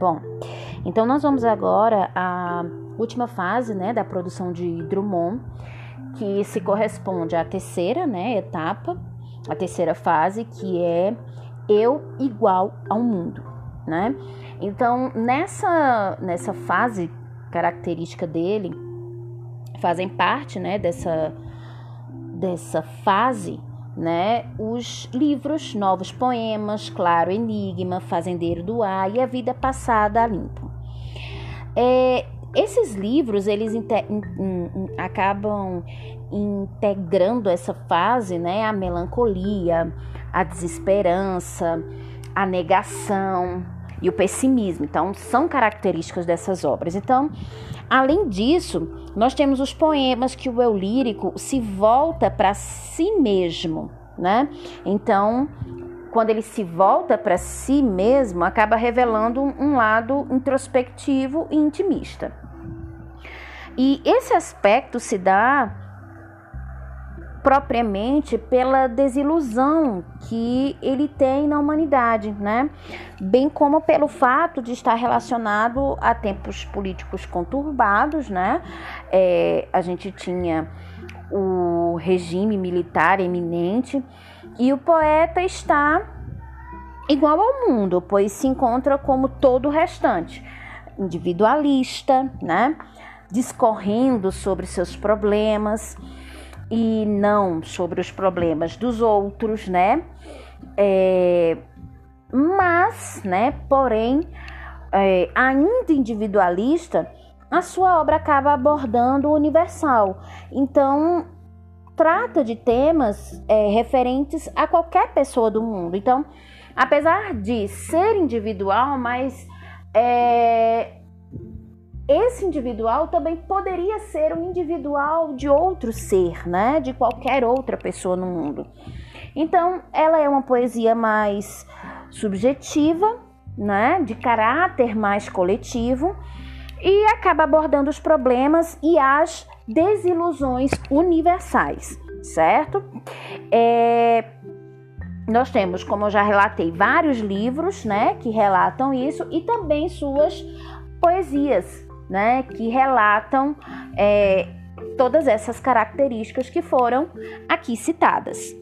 Bom, então nós vamos agora à última fase, né, da produção de Drummond, que se corresponde à terceira, né, etapa, a terceira fase, que é eu igual ao mundo, né? Então, nessa nessa fase característica dele, fazem parte, né, dessa dessa fase né? Os livros, novos poemas, Claro Enigma, Fazendeiro do Ar e A Vida Passada a Limpo. É, esses livros eles in, in, acabam integrando essa fase, né? A melancolia, a desesperança, a negação e o pessimismo. Então, são características dessas obras. Então, além disso, nós temos os poemas que o eu lírico se volta para si mesmo, né? Então, quando ele se volta para si mesmo, acaba revelando um lado introspectivo e intimista. E esse aspecto se dá propriamente pela desilusão que ele tem na humanidade, né? Bem como pelo fato de estar relacionado a tempos políticos conturbados, né? É, a gente tinha o regime militar eminente e o poeta está igual ao mundo, pois se encontra como todo o restante, individualista, né? Discorrendo sobre seus problemas e não sobre os problemas dos outros, né? É, mas, né, porém, é, ainda individualista, a sua obra acaba abordando o universal. Então, trata de temas é, referentes a qualquer pessoa do mundo. Então, apesar de ser individual, mas é, esse individual também poderia ser um individual de outro ser, né? De qualquer outra pessoa no mundo. Então, ela é uma poesia mais subjetiva, né? De caráter mais coletivo e acaba abordando os problemas e as desilusões universais, certo? É, nós temos, como eu já relatei, vários livros, né, que relatam isso e também suas poesias, né, que relatam é, todas essas características que foram aqui citadas.